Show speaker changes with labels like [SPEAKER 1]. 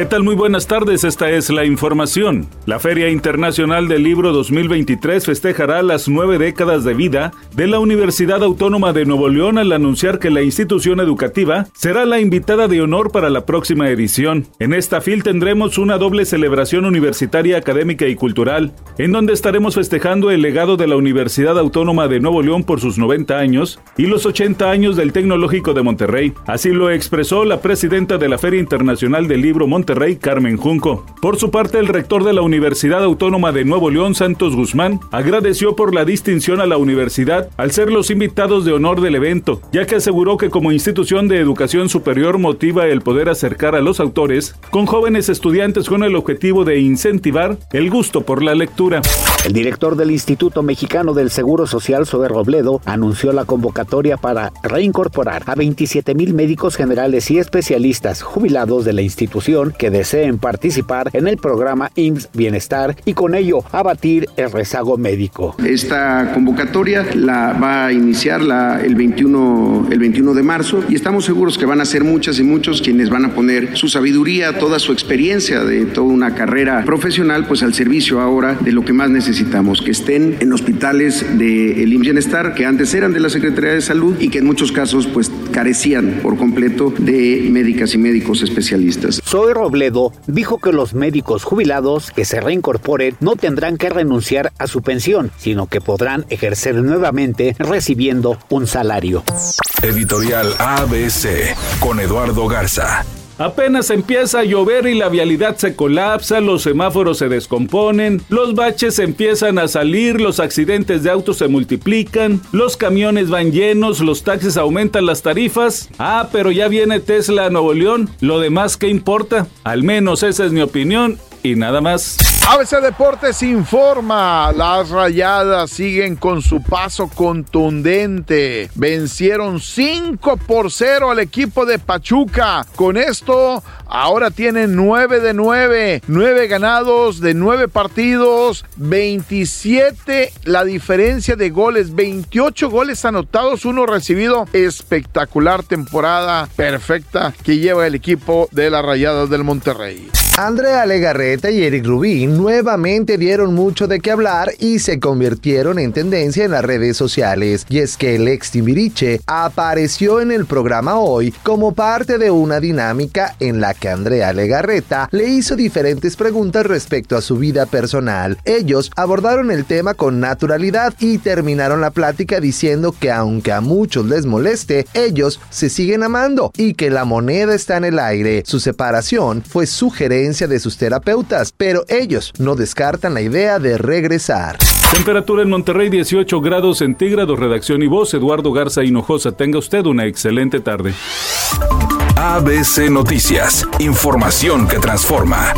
[SPEAKER 1] ¿Qué tal? Muy buenas tardes, esta es la información. La Feria Internacional del Libro 2023 festejará las nueve décadas de vida de la Universidad Autónoma de Nuevo León al anunciar que la institución educativa será la invitada de honor para la próxima edición. En esta FIL tendremos una doble celebración universitaria, académica y cultural, en donde estaremos festejando el legado de la Universidad Autónoma de Nuevo León por sus 90 años y los 80 años del Tecnológico de Monterrey. Así lo expresó la presidenta de la Feria Internacional del Libro Monterrey, Rey Carmen Junco. Por su parte, el rector de la Universidad Autónoma de Nuevo León, Santos Guzmán, agradeció por la distinción a la universidad al ser los invitados de honor del evento, ya que aseguró que como institución de educación superior motiva el poder acercar a los autores con jóvenes estudiantes con el objetivo de incentivar el gusto por la lectura.
[SPEAKER 2] El director del Instituto Mexicano del Seguro Social, Zoe Robledo, anunció la convocatoria para reincorporar a 27 mil médicos generales y especialistas jubilados de la institución que deseen participar en el programa IMSS Bienestar y con ello abatir el rezago médico.
[SPEAKER 3] Esta convocatoria la va a iniciar el, 21, el 21 de marzo y estamos seguros que van a ser muchas y muchos quienes van a poner su sabiduría, toda su experiencia de toda una carrera profesional pues al servicio ahora de lo que más necesitamos, que estén en hospitales del de IMSS Bienestar que antes eran de la Secretaría de Salud y que en muchos casos pues carecían por completo de médicas y médicos especialistas.
[SPEAKER 2] Soy Robledo dijo que los médicos jubilados que se reincorporen no tendrán que renunciar a su pensión, sino que podrán ejercer nuevamente recibiendo un salario.
[SPEAKER 4] Editorial ABC con Eduardo Garza.
[SPEAKER 1] Apenas empieza a llover y la vialidad se colapsa, los semáforos se descomponen, los baches empiezan a salir, los accidentes de autos se multiplican, los camiones van llenos, los taxis aumentan las tarifas. Ah, pero ya viene Tesla a Nuevo León, lo demás qué importa. Al menos esa es mi opinión y nada más.
[SPEAKER 5] ABC Deportes informa, las rayadas siguen con su paso contundente. Vencieron 5 por 0 al equipo de Pachuca. Con esto, ahora tienen 9 de 9, 9 ganados de 9 partidos, 27 la diferencia de goles, 28 goles anotados, uno recibido. Espectacular temporada perfecta que lleva el equipo de las rayadas del Monterrey.
[SPEAKER 6] Andrea Legarreta y Eric Rubín nuevamente dieron mucho de qué hablar y se convirtieron en tendencia en las redes sociales. Y es que el ex Timbiriche apareció en el programa hoy como parte de una dinámica en la que Andrea Legarreta le hizo diferentes preguntas respecto a su vida personal. Ellos abordaron el tema con naturalidad y terminaron la plática diciendo que aunque a muchos les moleste, ellos se siguen amando y que la moneda está en el aire. Su separación fue sugerente de sus terapeutas, pero ellos no descartan la idea de regresar.
[SPEAKER 1] Temperatura en Monterrey 18 grados centígrados, redacción y voz Eduardo Garza Hinojosa. Tenga usted una excelente tarde.
[SPEAKER 4] ABC Noticias, información que transforma.